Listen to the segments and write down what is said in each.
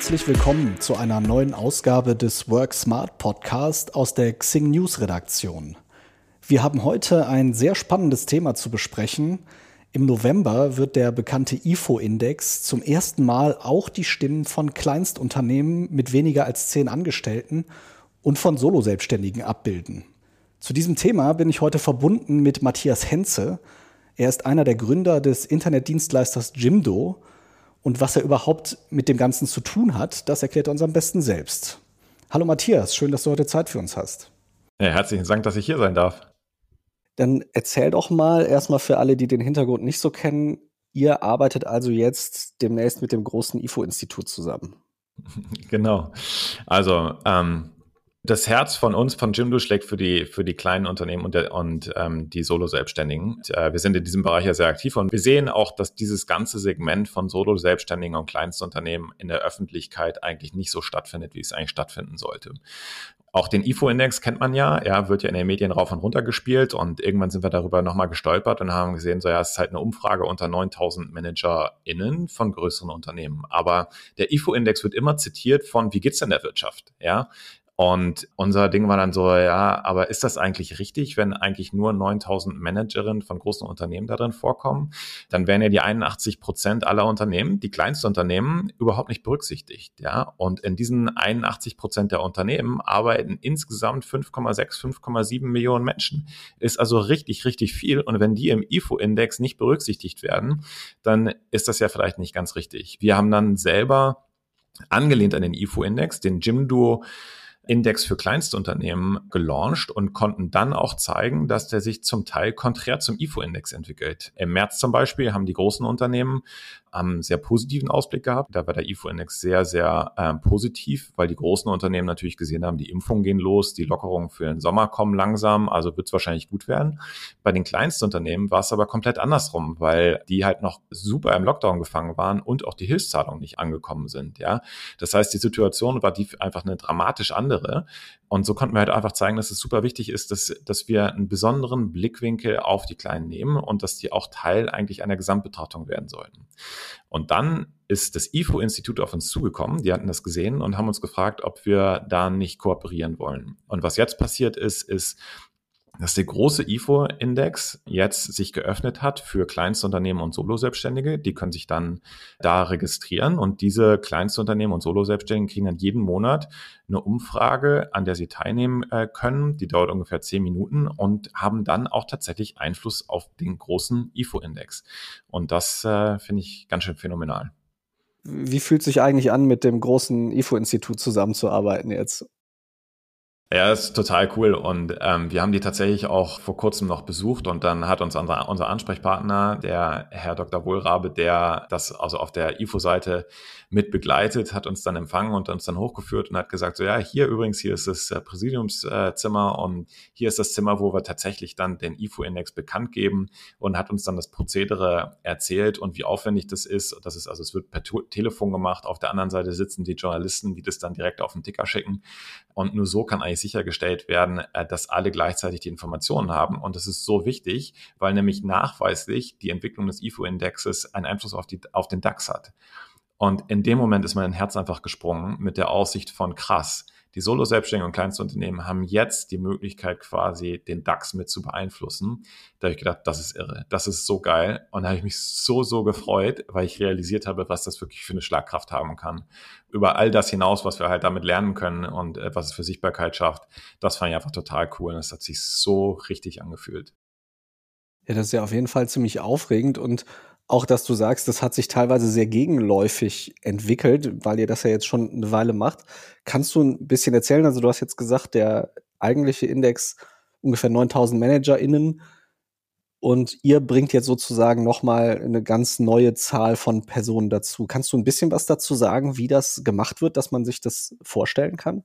Herzlich willkommen zu einer neuen Ausgabe des Work Smart Podcast aus der Xing News Redaktion. Wir haben heute ein sehr spannendes Thema zu besprechen. Im November wird der bekannte IFO-Index zum ersten Mal auch die Stimmen von Kleinstunternehmen mit weniger als zehn Angestellten und von Soloselbstständigen abbilden. Zu diesem Thema bin ich heute verbunden mit Matthias Henze. Er ist einer der Gründer des Internetdienstleisters Jimdo und was er überhaupt mit dem Ganzen zu tun hat, das erklärt er uns am besten selbst. Hallo Matthias, schön, dass du heute Zeit für uns hast. Ja, herzlichen Dank, dass ich hier sein darf. Dann erzähl doch mal erstmal für alle, die den Hintergrund nicht so kennen, ihr arbeitet also jetzt demnächst mit dem großen IFO-Institut zusammen. Genau. Also ähm, das Herz von uns, von Jimdo, schlägt für die, für die kleinen Unternehmen und, der, und ähm, die Solo-Selbstständigen. Äh, wir sind in diesem Bereich ja sehr aktiv und wir sehen auch, dass dieses ganze Segment von Solo-Selbstständigen und Kleinstunternehmen in der Öffentlichkeit eigentlich nicht so stattfindet, wie es eigentlich stattfinden sollte. Auch den IFO-Index kennt man ja, ja, wird ja in den Medien rauf und runter gespielt und irgendwann sind wir darüber nochmal gestolpert und haben gesehen, so ja, es ist halt eine Umfrage unter 9000 ManagerInnen von größeren Unternehmen. Aber der IFO-Index wird immer zitiert von, wie geht's denn der Wirtschaft? Ja, und unser Ding war dann so, ja, aber ist das eigentlich richtig, wenn eigentlich nur 9000 Managerinnen von großen Unternehmen darin vorkommen? Dann wären ja die 81 Prozent aller Unternehmen, die kleinsten Unternehmen, überhaupt nicht berücksichtigt, ja. Und in diesen 81 Prozent der Unternehmen arbeiten insgesamt 5,6, 5,7 Millionen Menschen. Ist also richtig, richtig viel. Und wenn die im IFO-Index nicht berücksichtigt werden, dann ist das ja vielleicht nicht ganz richtig. Wir haben dann selber angelehnt an den IFO-Index, den Jimdo Index für Kleinstunternehmen gelauncht und konnten dann auch zeigen, dass der sich zum Teil konträr zum IFO-Index entwickelt. Im März zum Beispiel haben die großen Unternehmen einen sehr positiven Ausblick gehabt. Da war der IFO-Index sehr, sehr äh, positiv, weil die großen Unternehmen natürlich gesehen haben, die Impfungen gehen los, die Lockerungen für den Sommer kommen langsam, also wird es wahrscheinlich gut werden. Bei den kleinsten Unternehmen war es aber komplett andersrum, weil die halt noch super im Lockdown gefangen waren und auch die Hilfszahlungen nicht angekommen sind. Ja, Das heißt, die Situation war die einfach eine dramatisch andere. Und so konnten wir halt einfach zeigen, dass es super wichtig ist, dass, dass wir einen besonderen Blickwinkel auf die Kleinen nehmen und dass die auch Teil eigentlich einer Gesamtbetrachtung werden sollten. Und dann ist das IFO-Institut auf uns zugekommen, die hatten das gesehen und haben uns gefragt, ob wir da nicht kooperieren wollen. Und was jetzt passiert ist, ist, dass der große IFO-Index jetzt sich geöffnet hat für Kleinstunternehmen und Solo-Selbstständige. Die können sich dann da registrieren und diese Kleinstunternehmen und Solo-Selbstständigen kriegen dann jeden Monat eine Umfrage, an der sie teilnehmen äh, können. Die dauert ungefähr zehn Minuten und haben dann auch tatsächlich Einfluss auf den großen IFO-Index. Und das äh, finde ich ganz schön phänomenal. Wie fühlt sich eigentlich an, mit dem großen IFO-Institut zusammenzuarbeiten jetzt? Ja, ist total cool. Und ähm, wir haben die tatsächlich auch vor kurzem noch besucht und dann hat uns unser, unser Ansprechpartner, der Herr Dr. Wohlrabe, der das also auf der IFO-Seite mit begleitet, hat uns dann empfangen und uns dann hochgeführt und hat gesagt, so ja, hier übrigens, hier ist das äh, Präsidiumszimmer und hier ist das Zimmer, wo wir tatsächlich dann den IFO-Index bekannt geben und hat uns dann das Prozedere erzählt und wie aufwendig das ist. Das ist also, es wird per Telefon gemacht. Auf der anderen Seite sitzen die Journalisten, die das dann direkt auf den Ticker schicken. Und nur so kann eigentlich sichergestellt werden, äh, dass alle gleichzeitig die Informationen haben. Und das ist so wichtig, weil nämlich nachweislich die Entwicklung des IFO-Indexes einen Einfluss auf, die, auf den DAX hat. Und in dem Moment ist mein Herz einfach gesprungen mit der Aussicht von krass die Solo-Selbstständigen und Kleinstunternehmen haben jetzt die Möglichkeit, quasi den DAX mit zu beeinflussen. Da habe ich gedacht, das ist irre, das ist so geil. Und da habe ich mich so, so gefreut, weil ich realisiert habe, was das wirklich für eine Schlagkraft haben kann. Über all das hinaus, was wir halt damit lernen können und äh, was es für Sichtbarkeit schafft, das fand ich einfach total cool. Und das hat sich so richtig angefühlt. Ja, das ist ja auf jeden Fall ziemlich aufregend und auch, dass du sagst, das hat sich teilweise sehr gegenläufig entwickelt, weil ihr das ja jetzt schon eine Weile macht. Kannst du ein bisschen erzählen? Also du hast jetzt gesagt, der eigentliche Index ungefähr 9000 ManagerInnen und ihr bringt jetzt sozusagen nochmal eine ganz neue Zahl von Personen dazu. Kannst du ein bisschen was dazu sagen, wie das gemacht wird, dass man sich das vorstellen kann?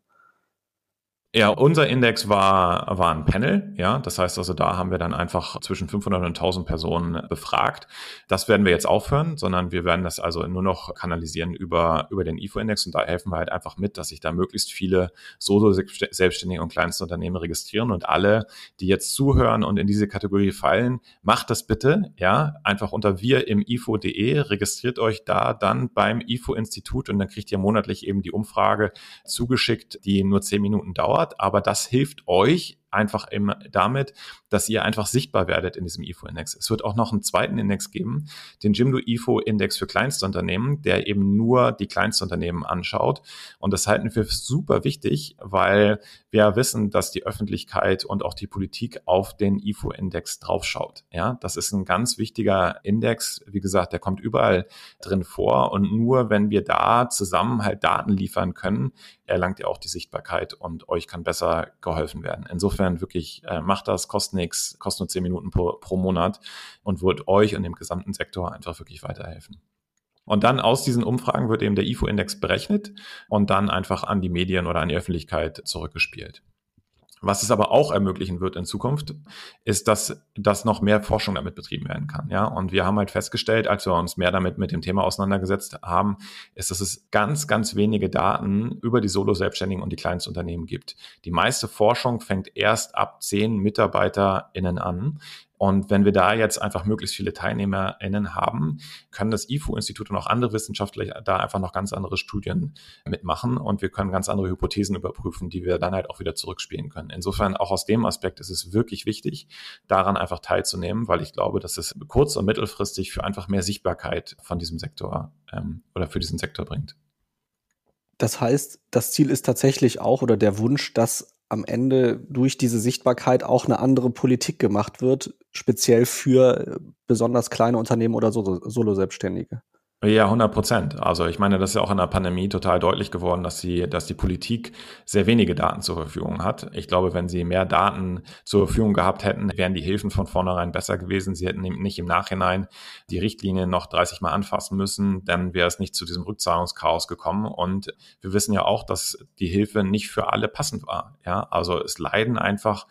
Ja, unser Index war, war ein Panel, ja. Das heißt also, da haben wir dann einfach zwischen 500 und 1000 Personen befragt. Das werden wir jetzt aufhören, sondern wir werden das also nur noch kanalisieren über, über den IFO-Index und da helfen wir halt einfach mit, dass sich da möglichst viele Solo-Selbstständige und kleinste Unternehmen registrieren und alle, die jetzt zuhören und in diese Kategorie fallen, macht das bitte, ja. Einfach unter wir im ifo.de, registriert euch da dann beim IFO-Institut und dann kriegt ihr monatlich eben die Umfrage zugeschickt, die nur zehn Minuten dauert dauert, aber das hilft euch einfach immer damit, dass ihr einfach sichtbar werdet in diesem IFO-Index. Es wird auch noch einen zweiten Index geben, den Jimdo IFO-Index für Kleinstunternehmen, der eben nur die Kleinstunternehmen anschaut. Und das halten wir super wichtig, weil wir wissen, dass die Öffentlichkeit und auch die Politik auf den IFO-Index draufschaut. Ja, das ist ein ganz wichtiger Index. Wie gesagt, der kommt überall drin vor. Und nur wenn wir da zusammen halt Daten liefern können, erlangt ihr auch die Sichtbarkeit und euch kann besser geholfen werden. Insofern wirklich äh, macht das, kostet nichts, kostet nur zehn Minuten pro, pro Monat und wird euch und dem gesamten Sektor einfach wirklich weiterhelfen. Und dann aus diesen Umfragen wird eben der IFO-Index berechnet und dann einfach an die Medien oder an die Öffentlichkeit zurückgespielt. Was es aber auch ermöglichen wird in Zukunft, ist, dass, dass noch mehr Forschung damit betrieben werden kann. Ja, und wir haben halt festgestellt, als wir uns mehr damit mit dem Thema auseinandergesetzt haben, ist, dass es ganz, ganz wenige Daten über die Solo-Selbstständigen und die Kleinstunternehmen gibt. Die meiste Forschung fängt erst ab zehn MitarbeiterInnen an. Und wenn wir da jetzt einfach möglichst viele TeilnehmerInnen haben, können das IFO-Institut und auch andere Wissenschaftler da einfach noch ganz andere Studien mitmachen und wir können ganz andere Hypothesen überprüfen, die wir dann halt auch wieder zurückspielen können. Insofern auch aus dem Aspekt ist es wirklich wichtig, daran einfach teilzunehmen, weil ich glaube, dass es kurz- und mittelfristig für einfach mehr Sichtbarkeit von diesem Sektor ähm, oder für diesen Sektor bringt. Das heißt, das Ziel ist tatsächlich auch oder der Wunsch, dass am Ende durch diese Sichtbarkeit auch eine andere Politik gemacht wird, speziell für äh, besonders kleine Unternehmen oder Solo-Selbstständige. Ja, 100 Prozent. Also ich meine, das ist ja auch in der Pandemie total deutlich geworden, dass sie, dass die Politik sehr wenige Daten zur Verfügung hat. Ich glaube, wenn sie mehr Daten zur Verfügung gehabt hätten, wären die Hilfen von vornherein besser gewesen. Sie hätten nicht im Nachhinein die Richtlinie noch 30 Mal anfassen müssen, dann wäre es nicht zu diesem Rückzahlungschaos gekommen. Und wir wissen ja auch, dass die Hilfe nicht für alle passend war. Ja, also es leiden einfach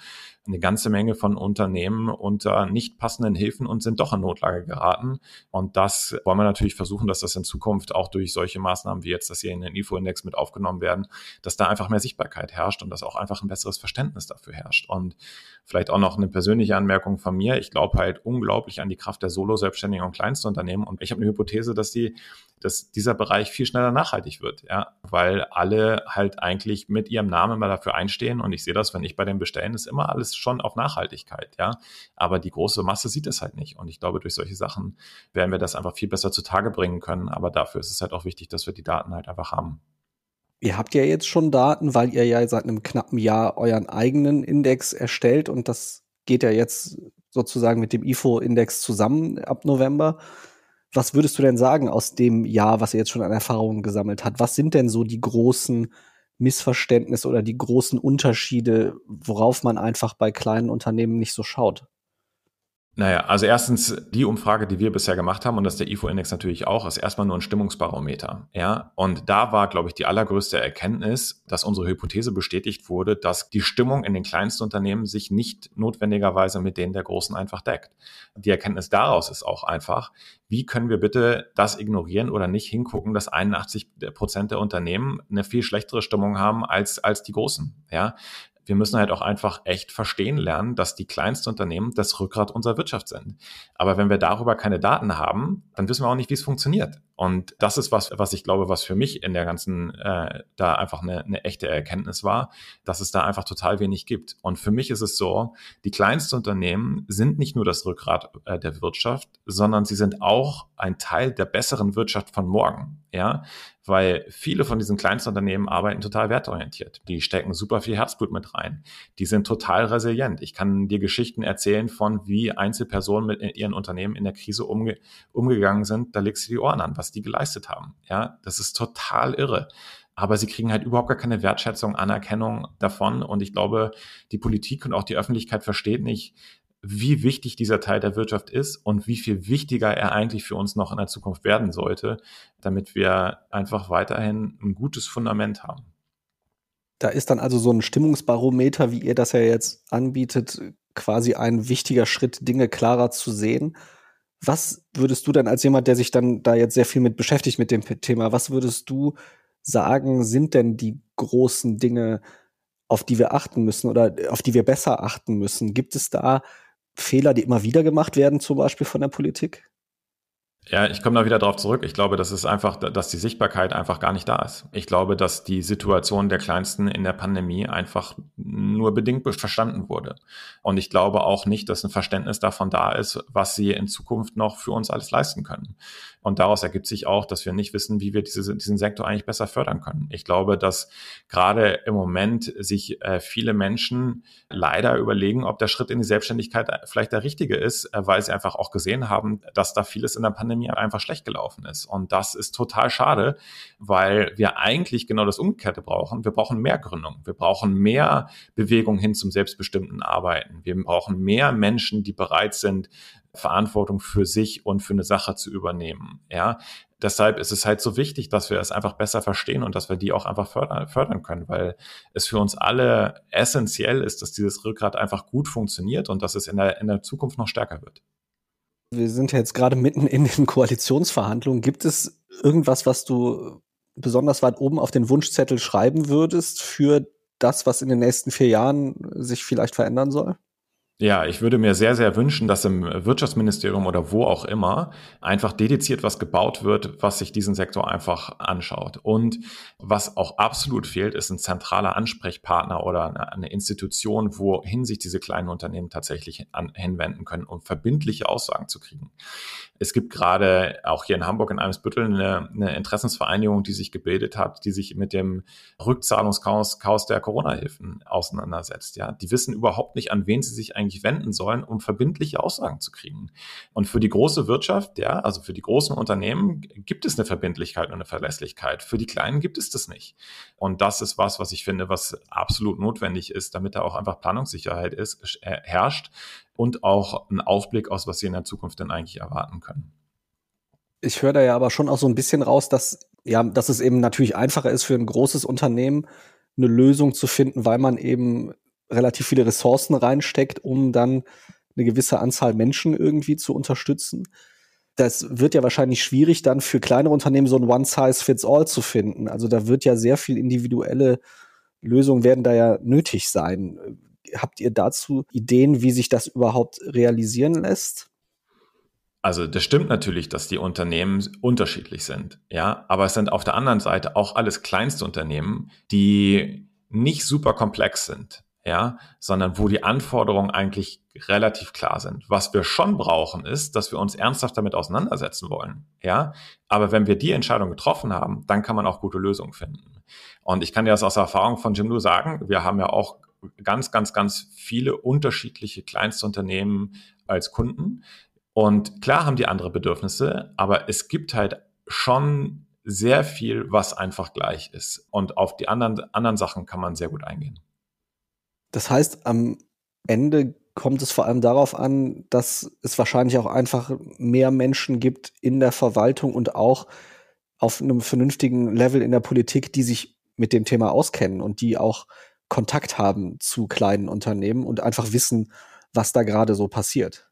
eine ganze Menge von Unternehmen unter nicht passenden Hilfen und sind doch in Notlage geraten. Und das wollen wir natürlich versuchen, dass das in Zukunft auch durch solche Maßnahmen wie jetzt, dass hier in den IFO-Index mit aufgenommen werden, dass da einfach mehr Sichtbarkeit herrscht und dass auch einfach ein besseres Verständnis dafür herrscht. Und vielleicht auch noch eine persönliche Anmerkung von mir. Ich glaube halt unglaublich an die Kraft der Solo-Selbstständigen und Kleinstunternehmen. Und ich habe eine Hypothese, dass die dass dieser Bereich viel schneller nachhaltig wird, ja, weil alle halt eigentlich mit ihrem Namen mal dafür einstehen. Und ich sehe das, wenn ich bei den Bestellen, ist immer alles schon auf Nachhaltigkeit, ja, aber die große Masse sieht es halt nicht. Und ich glaube, durch solche Sachen werden wir das einfach viel besser zutage bringen können, aber dafür ist es halt auch wichtig, dass wir die Daten halt einfach haben. Ihr habt ja jetzt schon Daten, weil ihr ja seit einem knappen Jahr euren eigenen Index erstellt. Und das geht ja jetzt sozusagen mit dem IFO-Index zusammen ab November. Was würdest du denn sagen aus dem Jahr, was ihr jetzt schon an Erfahrungen gesammelt habt? Was sind denn so die großen Missverständnisse oder die großen Unterschiede, worauf man einfach bei kleinen Unternehmen nicht so schaut? Naja, also erstens, die Umfrage, die wir bisher gemacht haben, und das der IFO-Index natürlich auch, ist erstmal nur ein Stimmungsbarometer. Ja, und da war, glaube ich, die allergrößte Erkenntnis, dass unsere Hypothese bestätigt wurde, dass die Stimmung in den kleinsten Unternehmen sich nicht notwendigerweise mit denen der großen einfach deckt. Die Erkenntnis daraus ist auch einfach, wie können wir bitte das ignorieren oder nicht hingucken, dass 81 Prozent der Unternehmen eine viel schlechtere Stimmung haben als, als die großen. Ja, wir müssen halt auch einfach echt verstehen lernen, dass die kleinsten Unternehmen das Rückgrat unserer Wirtschaft sind. Aber wenn wir darüber keine Daten haben, dann wissen wir auch nicht, wie es funktioniert. Und das ist was, was ich glaube, was für mich in der ganzen äh, da einfach eine, eine echte Erkenntnis war, dass es da einfach total wenig gibt. Und für mich ist es so, die kleinsten Unternehmen sind nicht nur das Rückgrat äh, der Wirtschaft, sondern sie sind auch ein Teil der besseren Wirtschaft von morgen. Ja, weil viele von diesen Kleinstunternehmen arbeiten total wertorientiert. Die stecken super viel Herzblut mit rein. Die sind total resilient. Ich kann dir Geschichten erzählen von, wie Einzelpersonen mit ihren Unternehmen in der Krise umge umgegangen sind. Da legst du die Ohren an, was die geleistet haben. Ja, das ist total irre aber sie kriegen halt überhaupt gar keine Wertschätzung, Anerkennung davon. Und ich glaube, die Politik und auch die Öffentlichkeit versteht nicht, wie wichtig dieser Teil der Wirtschaft ist und wie viel wichtiger er eigentlich für uns noch in der Zukunft werden sollte, damit wir einfach weiterhin ein gutes Fundament haben. Da ist dann also so ein Stimmungsbarometer, wie ihr das ja jetzt anbietet, quasi ein wichtiger Schritt, Dinge klarer zu sehen. Was würdest du denn als jemand, der sich dann da jetzt sehr viel mit beschäftigt mit dem Thema, was würdest du sagen, sind denn die großen Dinge, auf die wir achten müssen oder auf die wir besser achten müssen? Gibt es da Fehler, die immer wieder gemacht werden, zum Beispiel von der Politik? Ja, ich komme da wieder darauf zurück. Ich glaube, das ist einfach, dass die Sichtbarkeit einfach gar nicht da ist. Ich glaube, dass die Situation der Kleinsten in der Pandemie einfach nur bedingt verstanden wurde. Und ich glaube auch nicht, dass ein Verständnis davon da ist, was sie in Zukunft noch für uns alles leisten können. Und daraus ergibt sich auch, dass wir nicht wissen, wie wir diese, diesen Sektor eigentlich besser fördern können. Ich glaube, dass gerade im Moment sich äh, viele Menschen leider überlegen, ob der Schritt in die Selbstständigkeit vielleicht der richtige ist, äh, weil sie einfach auch gesehen haben, dass da vieles in der Pandemie einfach schlecht gelaufen ist. Und das ist total schade, weil wir eigentlich genau das Umgekehrte brauchen. Wir brauchen mehr Gründung. Wir brauchen mehr Bewegung hin zum selbstbestimmten Arbeiten. Wir brauchen mehr Menschen, die bereit sind, Verantwortung für sich und für eine Sache zu übernehmen. Ja, deshalb ist es halt so wichtig, dass wir es einfach besser verstehen und dass wir die auch einfach fördern, fördern können, weil es für uns alle essentiell ist, dass dieses Rückgrat einfach gut funktioniert und dass es in der, in der Zukunft noch stärker wird. Wir sind ja jetzt gerade mitten in den Koalitionsverhandlungen. Gibt es irgendwas, was du besonders weit oben auf den Wunschzettel schreiben würdest für das, was in den nächsten vier Jahren sich vielleicht verändern soll? Ja, ich würde mir sehr, sehr wünschen, dass im Wirtschaftsministerium oder wo auch immer einfach dediziert was gebaut wird, was sich diesen Sektor einfach anschaut. Und was auch absolut fehlt, ist ein zentraler Ansprechpartner oder eine Institution, wohin sich diese kleinen Unternehmen tatsächlich an, hinwenden können, um verbindliche Aussagen zu kriegen. Es gibt gerade auch hier in Hamburg in Eimsbüttel eine, eine Interessensvereinigung, die sich gebildet hat, die sich mit dem Rückzahlungschaos Chaos der Corona-Hilfen auseinandersetzt. Ja, die wissen überhaupt nicht, an wen sie sich eigentlich wenden sollen, um verbindliche Aussagen zu kriegen. Und für die große Wirtschaft, ja, also für die großen Unternehmen gibt es eine Verbindlichkeit und eine Verlässlichkeit. Für die kleinen gibt es das nicht. Und das ist was, was ich finde, was absolut notwendig ist, damit da auch einfach Planungssicherheit ist, äh, herrscht und auch ein Ausblick aus, was sie in der Zukunft denn eigentlich erwarten können. Ich höre da ja aber schon auch so ein bisschen raus, dass, ja, dass es eben natürlich einfacher ist für ein großes Unternehmen, eine Lösung zu finden, weil man eben relativ viele Ressourcen reinsteckt, um dann eine gewisse Anzahl Menschen irgendwie zu unterstützen. Das wird ja wahrscheinlich schwierig, dann für kleinere Unternehmen so ein One-Size-Fits-All zu finden. Also da wird ja sehr viel individuelle Lösungen werden da ja nötig sein. Habt ihr dazu Ideen, wie sich das überhaupt realisieren lässt? Also das stimmt natürlich, dass die Unternehmen unterschiedlich sind, ja, aber es sind auf der anderen Seite auch alles kleinste Unternehmen, die nicht super komplex sind, ja, sondern wo die Anforderungen eigentlich relativ klar sind. Was wir schon brauchen, ist, dass wir uns ernsthaft damit auseinandersetzen wollen, ja. Aber wenn wir die Entscheidung getroffen haben, dann kann man auch gute Lösungen finden. Und ich kann dir das aus Erfahrung von Jimdo sagen. Wir haben ja auch ganz, ganz, ganz viele unterschiedliche Kleinstunternehmen als Kunden. Und klar haben die andere Bedürfnisse, aber es gibt halt schon sehr viel, was einfach gleich ist. Und auf die anderen, anderen Sachen kann man sehr gut eingehen. Das heißt, am Ende kommt es vor allem darauf an, dass es wahrscheinlich auch einfach mehr Menschen gibt in der Verwaltung und auch auf einem vernünftigen Level in der Politik, die sich mit dem Thema auskennen und die auch Kontakt haben zu kleinen Unternehmen und einfach wissen, was da gerade so passiert.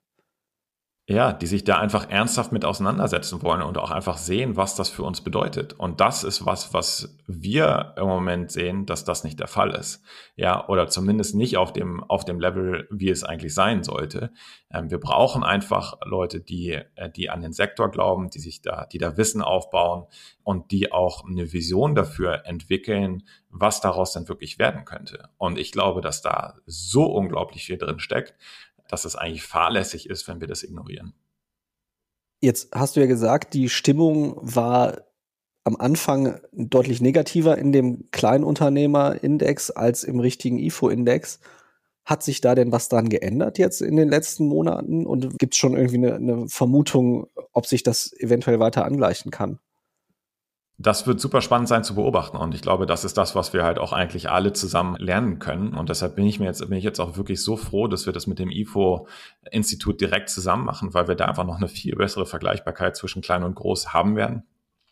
Ja, die sich da einfach ernsthaft mit auseinandersetzen wollen und auch einfach sehen, was das für uns bedeutet. Und das ist was, was wir im Moment sehen, dass das nicht der Fall ist. Ja, oder zumindest nicht auf dem, auf dem Level, wie es eigentlich sein sollte. Ähm, wir brauchen einfach Leute, die, äh, die an den Sektor glauben, die sich da, die da Wissen aufbauen und die auch eine Vision dafür entwickeln, was daraus dann wirklich werden könnte. Und ich glaube, dass da so unglaublich viel drin steckt, dass es eigentlich fahrlässig ist, wenn wir das ignorieren. Jetzt hast du ja gesagt, die Stimmung war am Anfang deutlich negativer in dem Kleinunternehmerindex als im richtigen IFO-Index. Hat sich da denn was dran geändert jetzt in den letzten Monaten? Und gibt es schon irgendwie eine, eine Vermutung, ob sich das eventuell weiter angleichen kann? Das wird super spannend sein zu beobachten. Und ich glaube, das ist das, was wir halt auch eigentlich alle zusammen lernen können. Und deshalb bin ich mir jetzt, bin ich jetzt auch wirklich so froh, dass wir das mit dem IFO-Institut direkt zusammen machen, weil wir da einfach noch eine viel bessere Vergleichbarkeit zwischen klein und groß haben werden.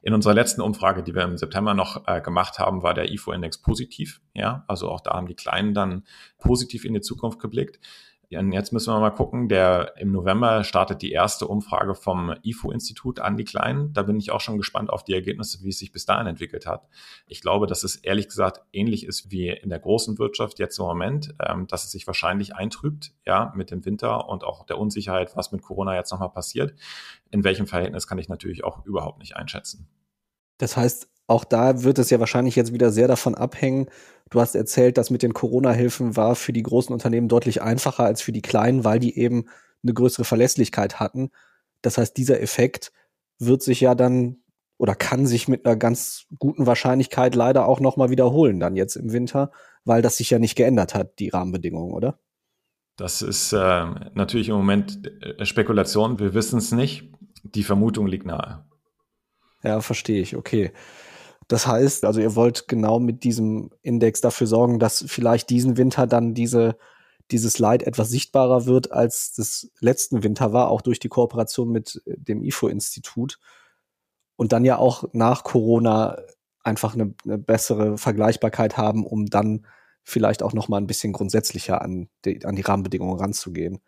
In unserer letzten Umfrage, die wir im September noch äh, gemacht haben, war der IFO-Index positiv. Ja, also auch da haben die Kleinen dann positiv in die Zukunft geblickt. Und jetzt müssen wir mal gucken, der im November startet die erste Umfrage vom IFO-Institut an die Kleinen. Da bin ich auch schon gespannt auf die Ergebnisse, wie es sich bis dahin entwickelt hat. Ich glaube, dass es ehrlich gesagt ähnlich ist wie in der großen Wirtschaft jetzt im Moment, ähm, dass es sich wahrscheinlich eintrübt, ja, mit dem Winter und auch der Unsicherheit, was mit Corona jetzt nochmal passiert. In welchem Verhältnis kann ich natürlich auch überhaupt nicht einschätzen. Das heißt, auch da wird es ja wahrscheinlich jetzt wieder sehr davon abhängen. Du hast erzählt, dass mit den Corona-Hilfen war für die großen Unternehmen deutlich einfacher als für die kleinen, weil die eben eine größere Verlässlichkeit hatten. Das heißt, dieser Effekt wird sich ja dann oder kann sich mit einer ganz guten Wahrscheinlichkeit leider auch noch mal wiederholen dann jetzt im Winter, weil das sich ja nicht geändert hat, die Rahmenbedingungen, oder? Das ist äh, natürlich im Moment äh, Spekulation. Wir wissen es nicht. Die Vermutung liegt nahe. Ja, verstehe ich. Okay. Das heißt, also ihr wollt genau mit diesem Index dafür sorgen, dass vielleicht diesen Winter dann diese, dieses Leid etwas sichtbarer wird, als das letzten Winter war, auch durch die Kooperation mit dem IFO-Institut. Und dann ja auch nach Corona einfach eine, eine bessere Vergleichbarkeit haben, um dann vielleicht auch noch mal ein bisschen grundsätzlicher an die, an die Rahmenbedingungen ranzugehen.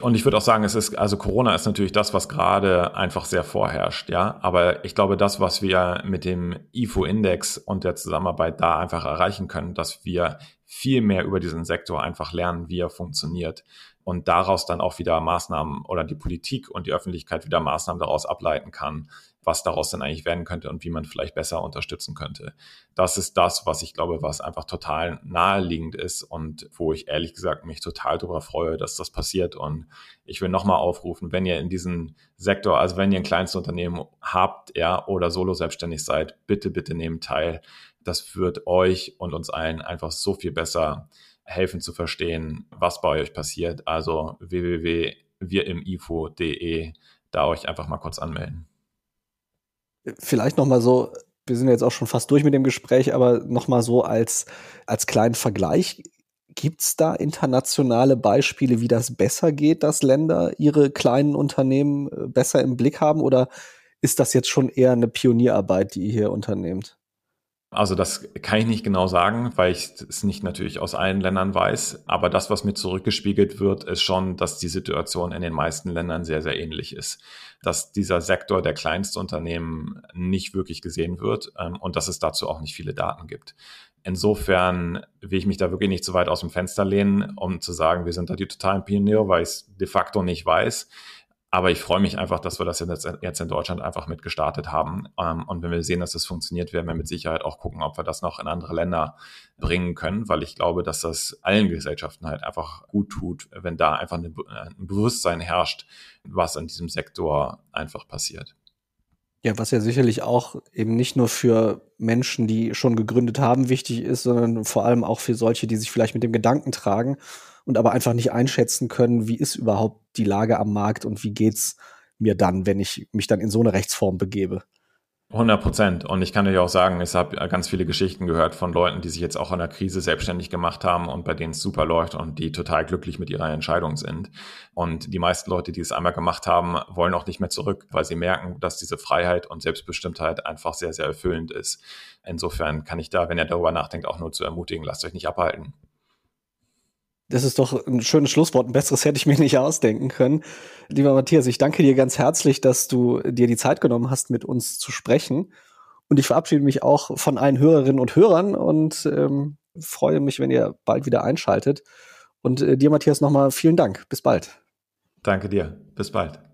Und ich würde auch sagen, es ist, also Corona ist natürlich das, was gerade einfach sehr vorherrscht, ja. Aber ich glaube, das, was wir mit dem IFO-Index und der Zusammenarbeit da einfach erreichen können, dass wir viel mehr über diesen Sektor einfach lernen, wie er funktioniert und daraus dann auch wieder Maßnahmen oder die Politik und die Öffentlichkeit wieder Maßnahmen daraus ableiten kann, was daraus dann eigentlich werden könnte und wie man vielleicht besser unterstützen könnte. Das ist das, was ich glaube, was einfach total naheliegend ist und wo ich ehrlich gesagt mich total darüber freue, dass das passiert. Und ich will nochmal aufrufen, wenn ihr in diesem Sektor, also wenn ihr ein kleines Unternehmen habt, ja, oder solo selbstständig seid, bitte, bitte nehmt teil. Das wird euch und uns allen einfach so viel besser helfen zu verstehen, was bei euch passiert. Also www.wirimifo.de, da euch einfach mal kurz anmelden vielleicht noch mal so, wir sind jetzt auch schon fast durch mit dem Gespräch, aber noch mal so als, als kleinen Vergleich. Gibt es da internationale Beispiele, wie das besser geht, dass Länder ihre kleinen Unternehmen äh, besser im Blick haben? Oder ist das jetzt schon eher eine Pionierarbeit, die ihr hier unternehmt? Also das kann ich nicht genau sagen, weil ich es nicht natürlich aus allen Ländern weiß. Aber das, was mir zurückgespiegelt wird, ist schon, dass die Situation in den meisten Ländern sehr, sehr ähnlich ist. Dass dieser Sektor der Kleinstunternehmen nicht wirklich gesehen wird ähm, und dass es dazu auch nicht viele Daten gibt. Insofern will ich mich da wirklich nicht zu weit aus dem Fenster lehnen, um zu sagen, wir sind da die totalen Pioniere, weil ich es de facto nicht weiß. Aber ich freue mich einfach, dass wir das jetzt in Deutschland einfach mit gestartet haben. Ähm, und wenn wir sehen, dass das funktioniert, werden wir mit Sicherheit auch gucken, ob wir das noch in andere Länder bringen können, weil ich glaube, dass das allen Gesellschaften halt einfach gut tut, wenn da einfach ein Bewusstsein herrscht, was in diesem Sektor einfach passiert. Ja, was ja sicherlich auch eben nicht nur für Menschen, die schon gegründet haben, wichtig ist, sondern vor allem auch für solche, die sich vielleicht mit dem Gedanken tragen und aber einfach nicht einschätzen können, wie ist überhaupt die Lage am Markt und wie geht's mir dann, wenn ich mich dann in so eine Rechtsform begebe. 100 Prozent. Und ich kann dir auch sagen, ich habe ganz viele Geschichten gehört von Leuten, die sich jetzt auch in der Krise selbstständig gemacht haben und bei denen es super läuft und die total glücklich mit ihrer Entscheidung sind. Und die meisten Leute, die es einmal gemacht haben, wollen auch nicht mehr zurück, weil sie merken, dass diese Freiheit und Selbstbestimmtheit einfach sehr, sehr erfüllend ist. Insofern kann ich da, wenn ihr darüber nachdenkt, auch nur zu ermutigen, lasst euch nicht abhalten. Das ist doch ein schönes Schlusswort. Ein besseres hätte ich mir nicht ausdenken können. Lieber Matthias, ich danke dir ganz herzlich, dass du dir die Zeit genommen hast, mit uns zu sprechen. Und ich verabschiede mich auch von allen Hörerinnen und Hörern und ähm, freue mich, wenn ihr bald wieder einschaltet. Und äh, dir, Matthias, nochmal vielen Dank. Bis bald. Danke dir. Bis bald.